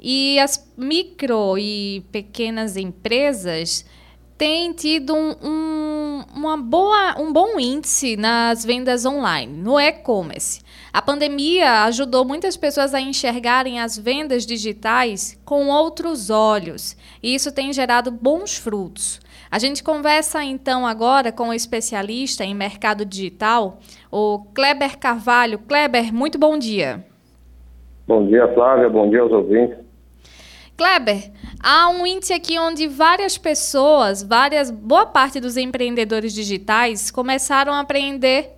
E as micro e pequenas empresas têm tido um, um, uma boa, um bom índice nas vendas online, no e-commerce. A pandemia ajudou muitas pessoas a enxergarem as vendas digitais com outros olhos, e isso tem gerado bons frutos. A gente conversa então agora com o um especialista em mercado digital, o Kleber Carvalho. Kleber, muito bom dia. Bom dia, Flávia. Bom dia aos ouvintes. Kleber, há um índice aqui onde várias pessoas, várias, boa parte dos empreendedores digitais começaram a aprender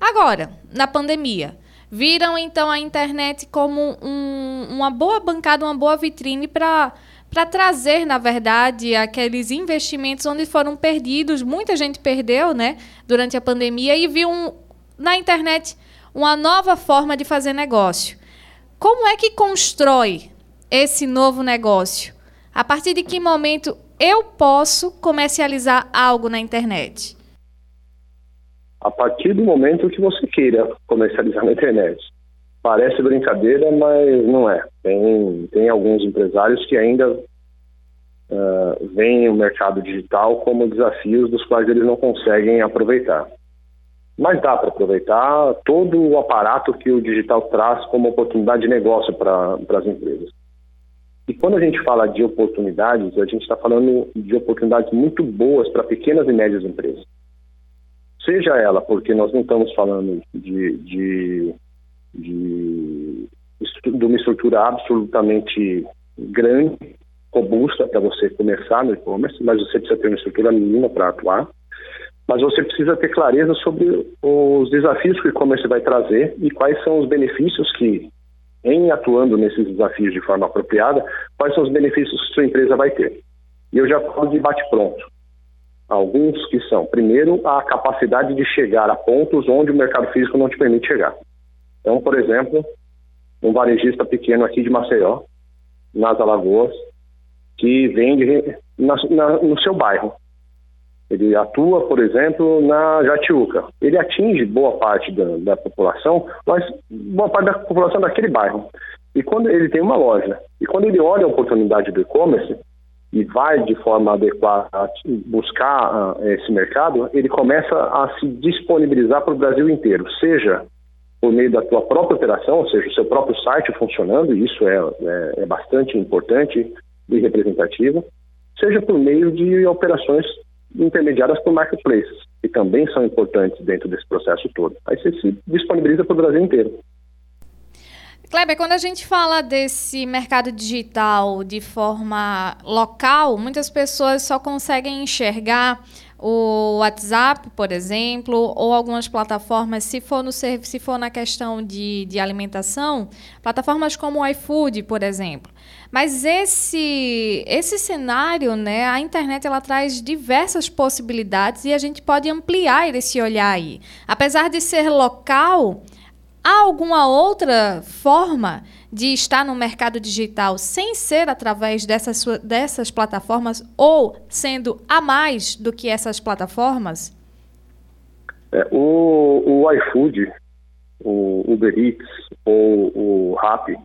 agora, na pandemia. Viram então a internet como um, uma boa bancada, uma boa vitrine para para trazer, na verdade, aqueles investimentos onde foram perdidos, muita gente perdeu, né, durante a pandemia e viu um, na internet uma nova forma de fazer negócio. Como é que constrói esse novo negócio? A partir de que momento eu posso comercializar algo na internet? A partir do momento que você queira comercializar na internet. Parece brincadeira, mas não é. Tem, tem alguns empresários que ainda uh, veem o mercado digital como desafios dos quais eles não conseguem aproveitar. Mas dá para aproveitar todo o aparato que o digital traz como oportunidade de negócio para as empresas. E quando a gente fala de oportunidades, a gente está falando de oportunidades muito boas para pequenas e médias empresas. Seja ela porque nós não estamos falando de, de, de, de uma estrutura absolutamente grande, robusta para você começar no e-commerce, mas você precisa ter uma estrutura mínima para atuar. Mas você precisa ter clareza sobre os desafios que o e-commerce vai trazer e quais são os benefícios que em atuando nesses desafios de forma apropriada, quais são os benefícios que sua empresa vai ter. E eu já falo de bate-pronto. Alguns que são, primeiro, a capacidade de chegar a pontos onde o mercado físico não te permite chegar. Então, por exemplo, um varejista pequeno aqui de Maceió, nas Alagoas, que vende na, na, no seu bairro. Ele atua, por exemplo, na Jatiuca. Ele atinge boa parte da, da, população, mas boa parte da população daquele bairro. E quando ele tem uma loja, e quando ele olha a oportunidade do e-commerce e vai de forma adequada buscar uh, esse mercado, ele começa a se disponibilizar para o Brasil inteiro, seja por meio da tua própria operação, ou seja, o seu próprio site funcionando, e isso é, é, é bastante importante e representativo, seja por meio de operações intermediadas por marketplaces, que também são importantes dentro desse processo todo. Aí você se disponibiliza para o Brasil inteiro. Kleber, quando a gente fala desse mercado digital de forma local, muitas pessoas só conseguem enxergar o WhatsApp, por exemplo, ou algumas plataformas, se for, no, se for na questão de, de alimentação, plataformas como o iFood, por exemplo. Mas esse, esse cenário, né, a internet ela traz diversas possibilidades e a gente pode ampliar esse olhar aí. Apesar de ser local, há alguma outra forma de estar no mercado digital sem ser através dessas, dessas plataformas ou sendo a mais do que essas plataformas? É, o, o iFood, o Uber Eats ou o Rappi,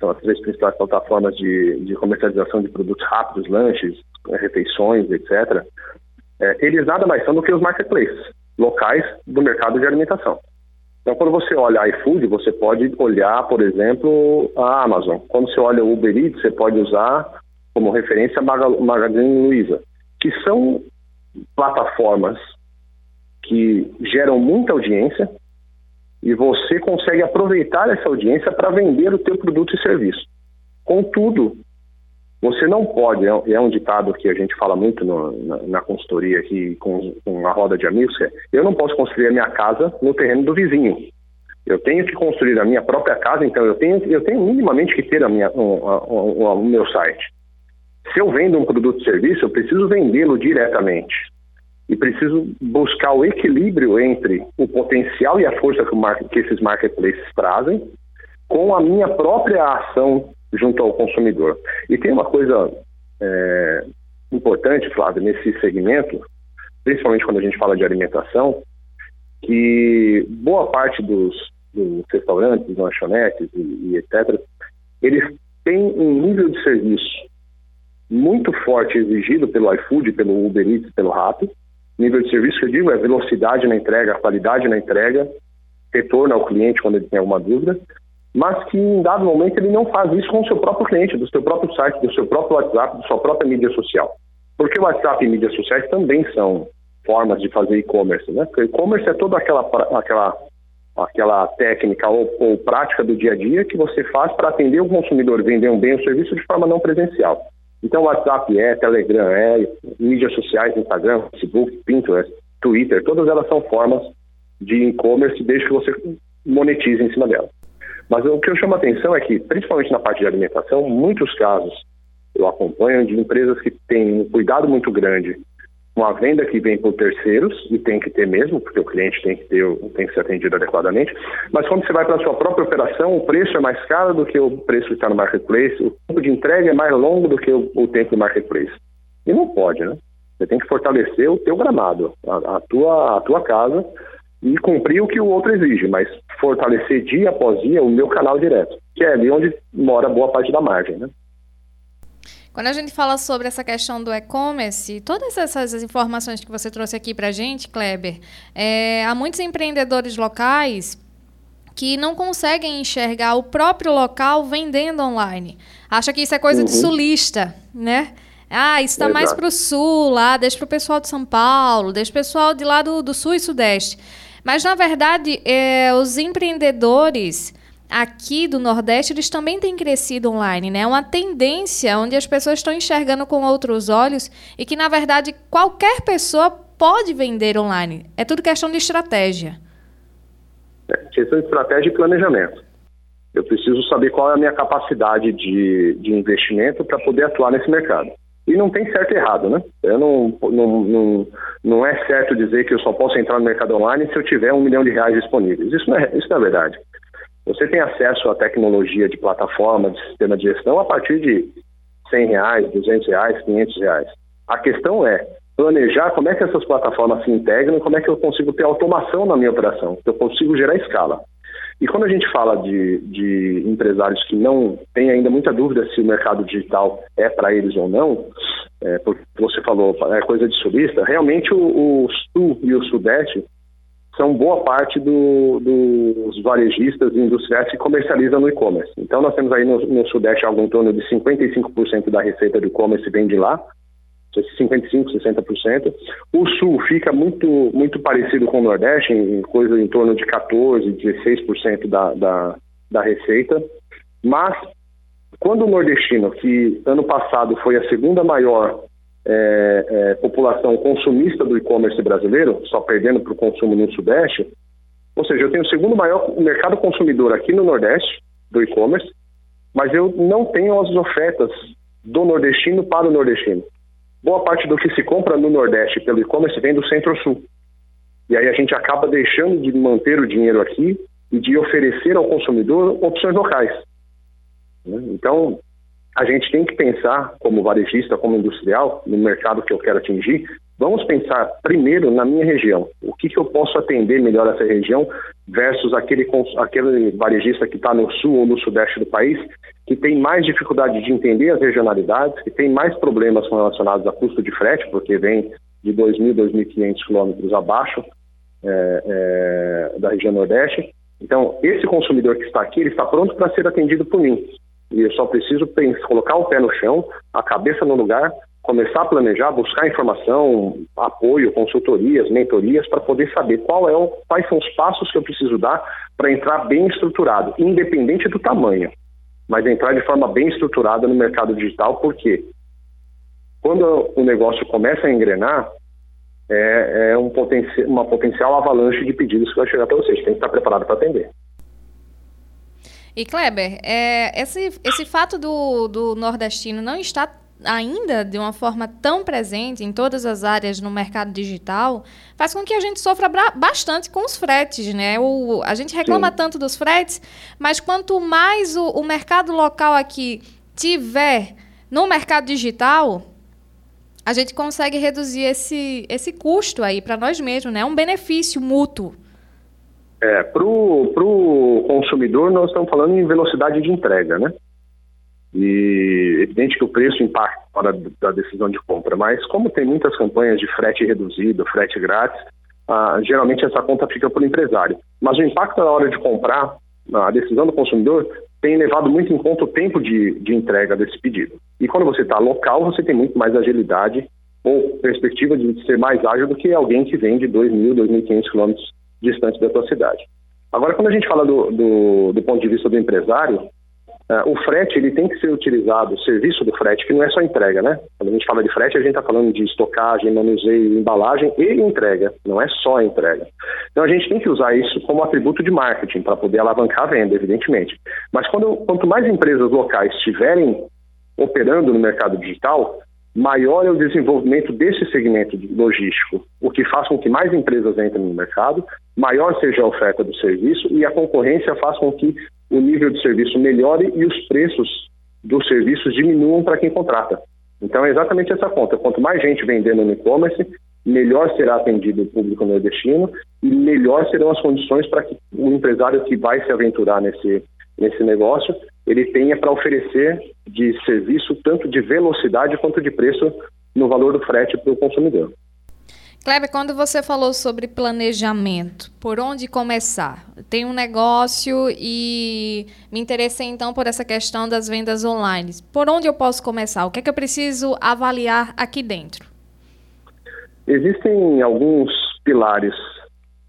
são as três principais plataformas de, de comercialização de produtos rápidos, lanches, refeições, etc., é, eles nada mais são do que os marketplaces locais do mercado de alimentação. Então, quando você olha iFood, você pode olhar, por exemplo, a Amazon. Quando você olha o Uber Eats, você pode usar como referência a Magazine Luiza, que são plataformas que geram muita audiência e você consegue aproveitar essa audiência para vender o teu produto e serviço. Contudo, você não pode, é um ditado que a gente fala muito no, na, na, consultoria aqui com, com, a roda de amigos, é, eu não posso construir a minha casa no terreno do vizinho. Eu tenho que construir a minha própria casa, então eu tenho, eu tenho minimamente que ter a minha, o meu site. Se eu vendo um produto ou serviço, eu preciso vendê-lo diretamente. E preciso buscar o equilíbrio entre o potencial e a força que, o, que esses marketplaces trazem com a minha própria ação junto ao consumidor. E tem uma coisa é, importante, Flávio, nesse segmento, principalmente quando a gente fala de alimentação, que boa parte dos, dos restaurantes, lanchonetes e, e etc., eles tem um nível de serviço muito forte exigido pelo iFood, pelo Uber Eats, pelo Rappi. Nível de serviço que eu digo é velocidade na entrega, qualidade na entrega, retorno ao cliente quando ele tem alguma dúvida, mas que em dado momento ele não faz isso com o seu próprio cliente, do seu próprio site, do seu próprio WhatsApp, da sua própria mídia social. Porque o WhatsApp e mídias sociais também são formas de fazer e-commerce, né? Porque e-commerce é toda aquela, aquela, aquela técnica ou, ou prática do dia a dia que você faz para atender o consumidor, vender um bem ou serviço de forma não presencial. Então, WhatsApp é, Telegram é, mídias sociais, Instagram, Facebook, Pinterest, Twitter, todas elas são formas de e-commerce desde que você monetize em cima delas. Mas o que eu chamo a atenção é que, principalmente na parte de alimentação, muitos casos eu acompanho de empresas que têm um cuidado muito grande uma venda que vem por terceiros, e tem que ter mesmo, porque o cliente tem que, ter, tem que ser atendido adequadamente, mas quando você vai para a sua própria operação, o preço é mais caro do que o preço que está no marketplace, o tempo de entrega é mais longo do que o, o tempo do marketplace. E não pode, né? Você tem que fortalecer o teu gramado, a, a, tua, a tua casa, e cumprir o que o outro exige, mas fortalecer dia após dia o meu canal direto, que é ali onde mora boa parte da margem, né? Quando a gente fala sobre essa questão do e-commerce, todas essas informações que você trouxe aqui para a gente, Kleber, é, há muitos empreendedores locais que não conseguem enxergar o próprio local vendendo online. Acha que isso é coisa uhum. de sulista, né? Ah, isso está mais para o sul, lá, deixa para o pessoal de São Paulo, deixa o pessoal de lá do, do sul e sudeste. Mas, na verdade, é, os empreendedores aqui do Nordeste, eles também têm crescido online, né? É uma tendência onde as pessoas estão enxergando com outros olhos e que, na verdade, qualquer pessoa pode vender online. É tudo questão de estratégia. É, questão de estratégia e planejamento. Eu preciso saber qual é a minha capacidade de, de investimento para poder atuar nesse mercado. E não tem certo e errado, né? Eu não, não, não, não é certo dizer que eu só posso entrar no mercado online se eu tiver um milhão de reais disponíveis. Isso não é, isso não é verdade. Você tem acesso à tecnologia de plataforma, de sistema de gestão a partir de 100 reais, 200 reais, 500 reais. A questão é planejar como é que essas plataformas se integram, como é que eu consigo ter automação na minha operação, que eu consigo gerar escala. E quando a gente fala de, de empresários que não têm ainda muita dúvida se o mercado digital é para eles ou não, é, porque você falou, é coisa de sulista, realmente o, o sul e o sudeste são boa parte do, dos varejistas e industriais que comercializam no e-commerce. Então, nós temos aí no, no Sudeste algo em torno de 55% da receita do e-commerce vem de lá, 55%, 60%. O Sul fica muito, muito parecido com o Nordeste, em coisa em torno de 14%, 16% da, da, da receita. Mas, quando o nordestino, que ano passado foi a segunda maior é, é, população consumista do e-commerce brasileiro, só perdendo para o consumo no Sudeste. Ou seja, eu tenho o segundo maior mercado consumidor aqui no Nordeste do e-commerce, mas eu não tenho as ofertas do nordestino para o nordestino. Boa parte do que se compra no Nordeste pelo e-commerce vem do Centro-Sul. E aí a gente acaba deixando de manter o dinheiro aqui e de oferecer ao consumidor opções locais. Né? Então, a gente tem que pensar, como varejista, como industrial, no mercado que eu quero atingir, vamos pensar primeiro na minha região. O que, que eu posso atender melhor essa região versus aquele, aquele varejista que está no sul ou no sudeste do país, que tem mais dificuldade de entender as regionalidades, que tem mais problemas relacionados a custo de frete, porque vem de 2.000, 2.500 quilômetros abaixo é, é, da região nordeste. Então, esse consumidor que está aqui, ele está pronto para ser atendido por mim. E eu só preciso pensar, colocar o pé no chão, a cabeça no lugar, começar a planejar, buscar informação, apoio, consultorias, mentorias, para poder saber qual é o, quais são os passos que eu preciso dar para entrar bem estruturado, independente do tamanho, mas entrar de forma bem estruturada no mercado digital, porque quando o negócio começa a engrenar, é, é um uma potencial avalanche de pedidos que vai chegar para vocês. Tem que estar preparado para atender. E Kleber, é, esse, esse fato do, do nordestino não estar ainda de uma forma tão presente em todas as áreas no mercado digital, faz com que a gente sofra bastante com os fretes, né? O, a gente reclama Sim. tanto dos fretes, mas quanto mais o, o mercado local aqui tiver no mercado digital, a gente consegue reduzir esse, esse custo aí para nós mesmos, né? É um benefício mútuo. É, para o consumidor, nós estamos falando em velocidade de entrega, né? E evidente que o preço impacta na hora da decisão de compra, mas como tem muitas campanhas de frete reduzido, frete grátis, ah, geralmente essa conta fica para o empresário. Mas o impacto na hora de comprar, a decisão do consumidor, tem levado muito em conta o tempo de, de entrega desse pedido. E quando você está local, você tem muito mais agilidade ou perspectiva de ser mais ágil do que alguém que vem de 2.000, 2.500 quilômetros distante da sua cidade. Agora, quando a gente fala do, do, do ponto de vista do empresário, o frete ele tem que ser utilizado, o serviço do frete, que não é só entrega, né? Quando a gente fala de frete, a gente está falando de estocagem, manuseio, embalagem e entrega, não é só entrega. Então a gente tem que usar isso como atributo de marketing para poder alavancar a venda, evidentemente. Mas quando, quanto mais empresas locais estiverem operando no mercado digital, maior é o desenvolvimento desse segmento logístico, o que faz com que mais empresas entrem no mercado, maior seja a oferta do serviço e a concorrência faz com que o nível de serviço melhore e os preços dos serviços diminuam para quem contrata. Então é exatamente essa conta. Quanto mais gente vendendo no e-commerce, melhor será atendido o público nordestino e melhor serão as condições para que o empresário que vai se aventurar nesse, nesse negócio, ele tenha para oferecer de serviço tanto de velocidade quanto de preço no valor do frete para o consumidor. Kleber, quando você falou sobre planejamento, por onde começar? Tem um negócio e me interessei então por essa questão das vendas online. Por onde eu posso começar? O que é que eu preciso avaliar aqui dentro? Existem alguns pilares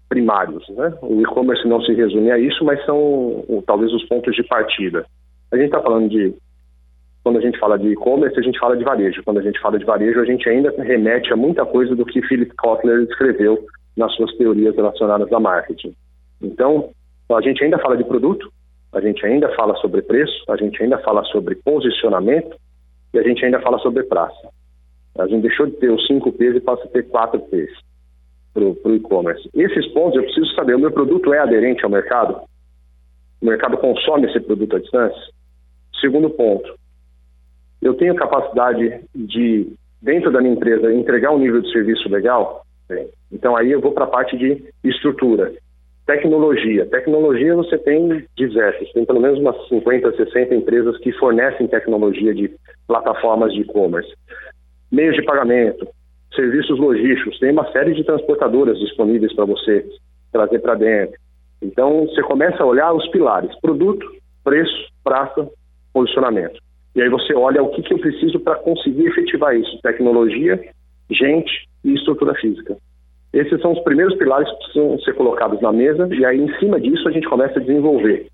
primários, né? O e-commerce não se resume a isso, mas são talvez os pontos de partida. A gente está falando de quando a gente fala de e-commerce, a gente fala de varejo. Quando a gente fala de varejo, a gente ainda remete a muita coisa do que Philip Kotler escreveu nas suas teorias relacionadas a marketing. Então, a gente ainda fala de produto, a gente ainda fala sobre preço, a gente ainda fala sobre posicionamento e a gente ainda fala sobre praça. A gente deixou de ter os 5 P's e passa a ter 4 P's para o e-commerce. Esses pontos eu preciso saber, o meu produto é aderente ao mercado? O mercado consome esse produto à distância? Segundo ponto, eu tenho capacidade de, dentro da minha empresa, entregar um nível de serviço legal? Então aí eu vou para a parte de estrutura. Tecnologia. Tecnologia você tem diversas, tem pelo menos umas 50, 60 empresas que fornecem tecnologia de plataformas de e-commerce. Meios de pagamento, serviços logísticos, tem uma série de transportadoras disponíveis para você trazer para dentro. Então você começa a olhar os pilares: produto, preço, praça, posicionamento. E aí você olha o que, que eu preciso para conseguir efetivar isso: tecnologia, gente e estrutura física. Esses são os primeiros pilares que precisam ser colocados na mesa, e aí em cima disso a gente começa a desenvolver.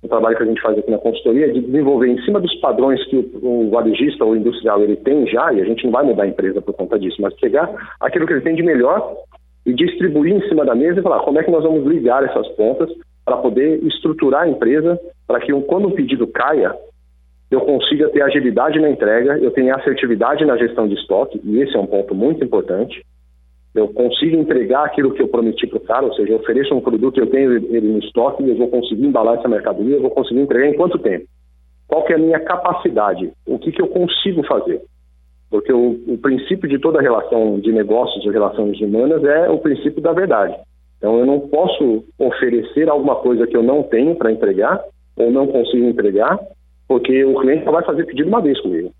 O trabalho que a gente faz aqui na consultoria é de desenvolver em cima dos padrões que o, varejista ou industrial ele tem já, e a gente não vai mudar a empresa por conta disso, mas pegar aquilo que ele tem de melhor e distribuir em cima da mesa e falar como é que nós vamos ligar essas pontas para poder estruturar a empresa para que quando um pedido caia, eu consiga ter agilidade na entrega, eu tenha assertividade na gestão de estoque, e esse é um ponto muito importante. Eu consigo entregar aquilo que eu prometi para o cara, ou seja, eu ofereço um produto, eu tenho ele no estoque, eu vou conseguir embalar essa mercadoria, eu vou conseguir entregar em quanto tempo? Qual que é a minha capacidade? O que, que eu consigo fazer? Porque o, o princípio de toda relação de negócios e relações humanas é o princípio da verdade. Então, eu não posso oferecer alguma coisa que eu não tenho para entregar ou não consigo entregar porque o cliente só vai fazer pedido uma vez comigo.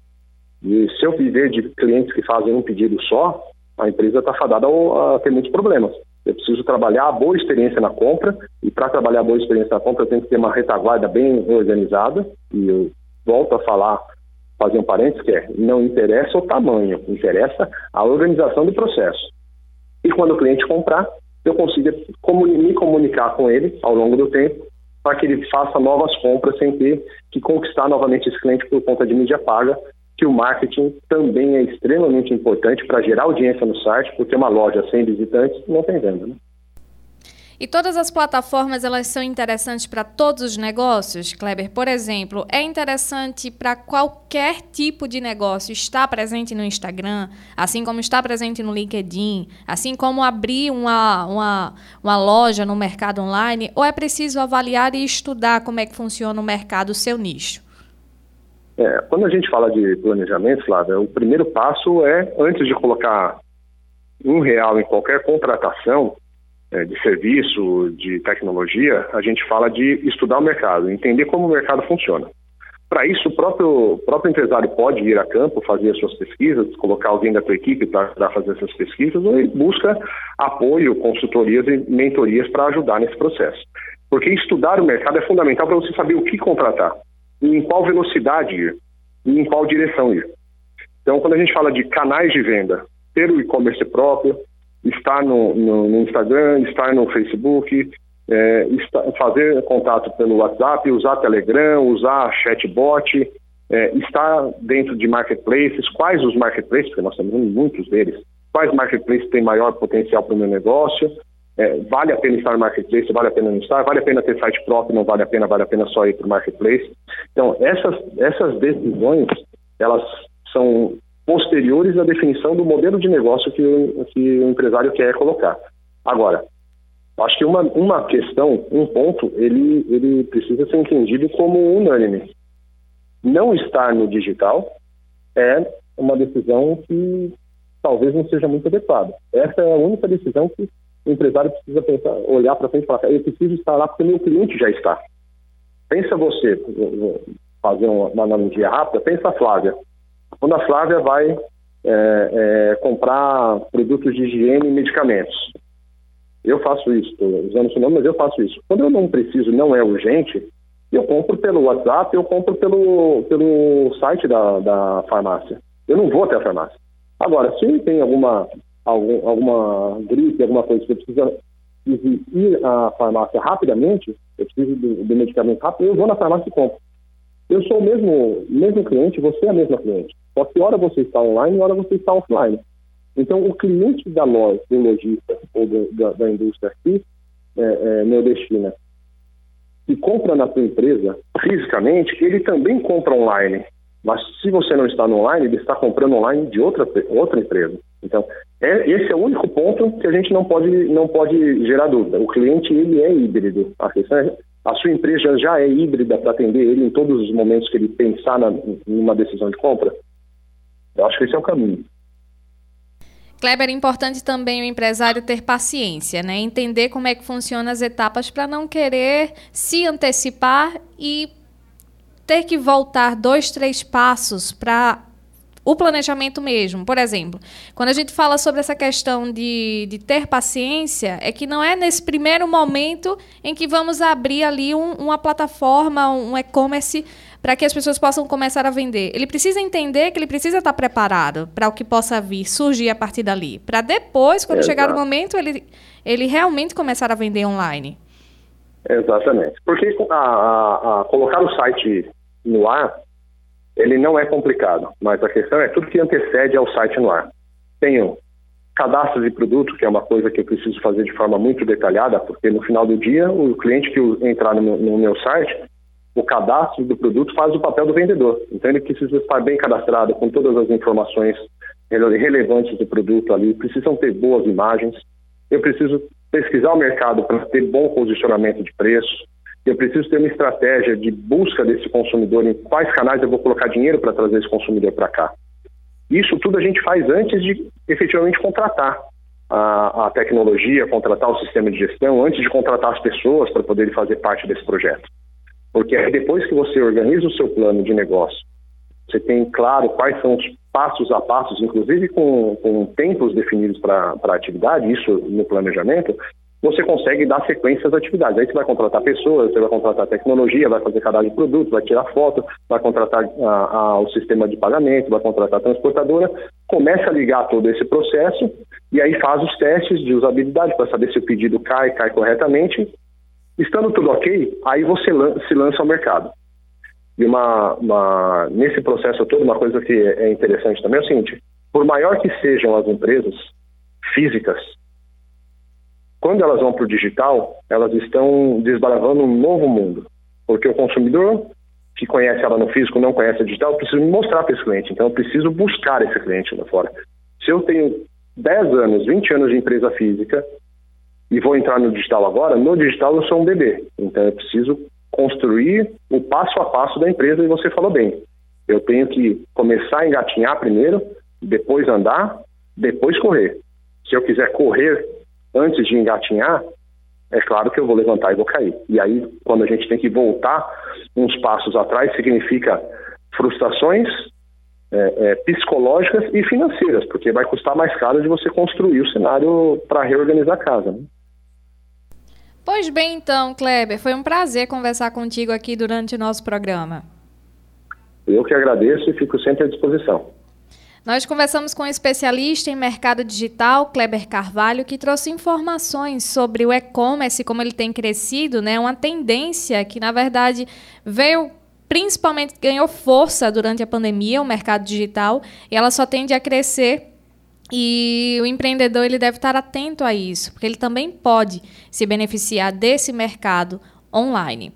E se eu viver de clientes que fazem um pedido só, a empresa está fadada a ter muitos problemas. Eu preciso trabalhar a boa experiência na compra, e para trabalhar a boa experiência na compra, eu tenho que ter uma retaguarda bem organizada, e eu volto a falar, fazer um parênteses, que é, não interessa o tamanho, interessa a organização do processo. E quando o cliente comprar, eu consiga me comunicar com ele ao longo do tempo para que ele faça novas compras sem ter que conquistar novamente esse cliente por conta de mídia paga, que o marketing também é extremamente importante para gerar audiência no site, porque uma loja sem visitantes não tem venda. Né? E todas as plataformas elas são interessantes para todos os negócios, Kleber? Por exemplo, é interessante para qualquer tipo de negócio estar presente no Instagram, assim como estar presente no LinkedIn, assim como abrir uma, uma, uma loja no mercado online, ou é preciso avaliar e estudar como é que funciona o mercado, o seu nicho? É, quando a gente fala de planejamento, Flávia, o primeiro passo é, antes de colocar um real em qualquer contratação, de serviço, de tecnologia, a gente fala de estudar o mercado, entender como o mercado funciona. Para isso, o próprio, próprio empresário pode ir a campo, fazer as suas pesquisas, colocar alguém da sua equipe para fazer essas pesquisas, ou ele busca apoio, consultorias e mentorias para ajudar nesse processo. Porque estudar o mercado é fundamental para você saber o que contratar, em qual velocidade ir, e em qual direção ir. Então, quando a gente fala de canais de venda, ter o e-commerce próprio, estar no, no, no Instagram, estar no Facebook, é, fazer contato pelo WhatsApp, usar Telegram, usar chatbot, é, estar dentro de marketplaces, quais os marketplaces, porque nós temos muitos deles, quais marketplaces têm maior potencial para o meu negócio, é, vale a pena estar no marketplace, vale a pena não estar, vale a pena ter site próprio, não vale a pena, vale a pena só ir para o marketplace. Então, essas, essas decisões, elas são posteriores à definição do modelo de negócio que o, que o empresário quer colocar. Agora, Acho que uma, uma questão, um ponto, ele, ele precisa ser entendido como unânime. Não estar no digital é uma decisão que talvez não seja muito adequada. Essa é a única decisão que o empresário precisa pensar, olhar para frente e falar, eu preciso estar lá porque meu cliente já está. Pensa você, fazer uma analogia rápida, pensa a Flávia. Quando a Flávia vai é, é, comprar produtos de higiene e medicamentos, eu faço isso, estou usando seu nome, mas eu faço isso. Quando eu não preciso, não é urgente, eu compro pelo WhatsApp, eu compro pelo, pelo site da, da farmácia. Eu não vou até a farmácia. Agora, se tem alguma, algum, alguma gripe, alguma coisa que eu preciso ir à farmácia rapidamente, eu preciso do medicamento rápido, eu vou na farmácia e compro. Eu sou o mesmo, mesmo cliente, você é a mesma cliente. Só que hora você está online, hora você está offline. Então, o cliente da loja, do lojista ou do, da, da, indústria aqui, é, é, que compra na sua empresa fisicamente, ele também compra online. Mas se você não está no online, ele está comprando online de outra, outra empresa. Então, é, esse é o único ponto que a gente não pode, não pode gerar dúvida. O cliente, ele é híbrido. A, questão é, a sua empresa já é híbrida para atender ele em todos os momentos que ele pensar na, em uma decisão de compra? Eu acho que esse é o caminho. Kleber, é importante também o empresário ter paciência, né? Entender como é que funcionam as etapas para não querer se antecipar e ter que voltar dois, três passos para o planejamento mesmo. Por exemplo, quando a gente fala sobre essa questão de, de ter paciência, é que não é nesse primeiro momento em que vamos abrir ali um, uma plataforma, um e-commerce para que as pessoas possam começar a vender. Ele precisa entender que ele precisa estar preparado para o que possa vir, surgir a partir dali. Para depois, quando Exato. chegar o momento, ele, ele realmente começar a vender online. Exatamente. Porque a, a, a colocar o site no ar ele não é complicado, mas a questão é tudo que antecede ao site no ar. Tenho cadastro de produto, que é uma coisa que eu preciso fazer de forma muito detalhada, porque no final do dia, o cliente que entrar no meu, no meu site, o cadastro do produto faz o papel do vendedor. Então ele precisa estar bem cadastrado com todas as informações relevantes do produto ali, precisam ter boas imagens. Eu preciso pesquisar o mercado para ter bom posicionamento de preço, eu preciso ter uma estratégia de busca desse consumidor, em quais canais eu vou colocar dinheiro para trazer esse consumidor para cá. Isso tudo a gente faz antes de efetivamente contratar a, a, tecnologia, contratar o sistema de gestão, antes de contratar as pessoas para poderem fazer parte desse projeto. Porque depois que você organiza o seu plano de negócio, você tem claro quais são os passos a passos, inclusive com, com tempos definidos para a atividade, isso no planejamento, você consegue dar sequência às atividades. Aí você vai contratar pessoas, você vai contratar tecnologia, vai fazer cadastro de produtos, vai tirar foto, vai contratar a, a, o sistema de pagamento, vai contratar a transportadora, começa a ligar todo esse processo e aí faz os testes de usabilidade para saber se o pedido cai, cai corretamente. Estando tudo ok, aí você lan se lança ao mercado. E uma, uma, nesse processo todo, uma coisa que é interessante também é o seguinte: por maior que sejam as empresas físicas, quando elas vão para o digital, elas estão desbravando um novo mundo, porque o consumidor que conhece ela no físico não conhece a digital, precisa me mostrar para esse cliente. Então, eu preciso buscar esse cliente lá fora. Se eu tenho 10 anos, 20 anos de empresa física e vou entrar no digital agora, no digital eu sou um bebê. Então, eu preciso construir o passo a passo da empresa e você falou bem. Eu tenho que começar a engatinhar primeiro, depois andar, depois correr. Se eu quiser correr antes de engatinhar, é claro que eu vou levantar e vou cair. E aí, quando a gente tem que voltar uns passos atrás, significa frustrações é, é, psicológicas e financeiras, porque vai custar mais caro de você construir o cenário para reorganizar a casa. Né? Pois bem, então, Kleber, foi um prazer conversar contigo aqui durante o nosso programa. Eu que agradeço e fico sempre à disposição. Nós conversamos com um especialista em mercado digital, Kleber Carvalho, que trouxe informações sobre o e-commerce, como ele tem crescido, né? Uma tendência que, na verdade, veio principalmente ganhou força durante a pandemia, o mercado digital, e ela só tende a crescer e o empreendedor ele deve estar atento a isso, porque ele também pode se beneficiar desse mercado online.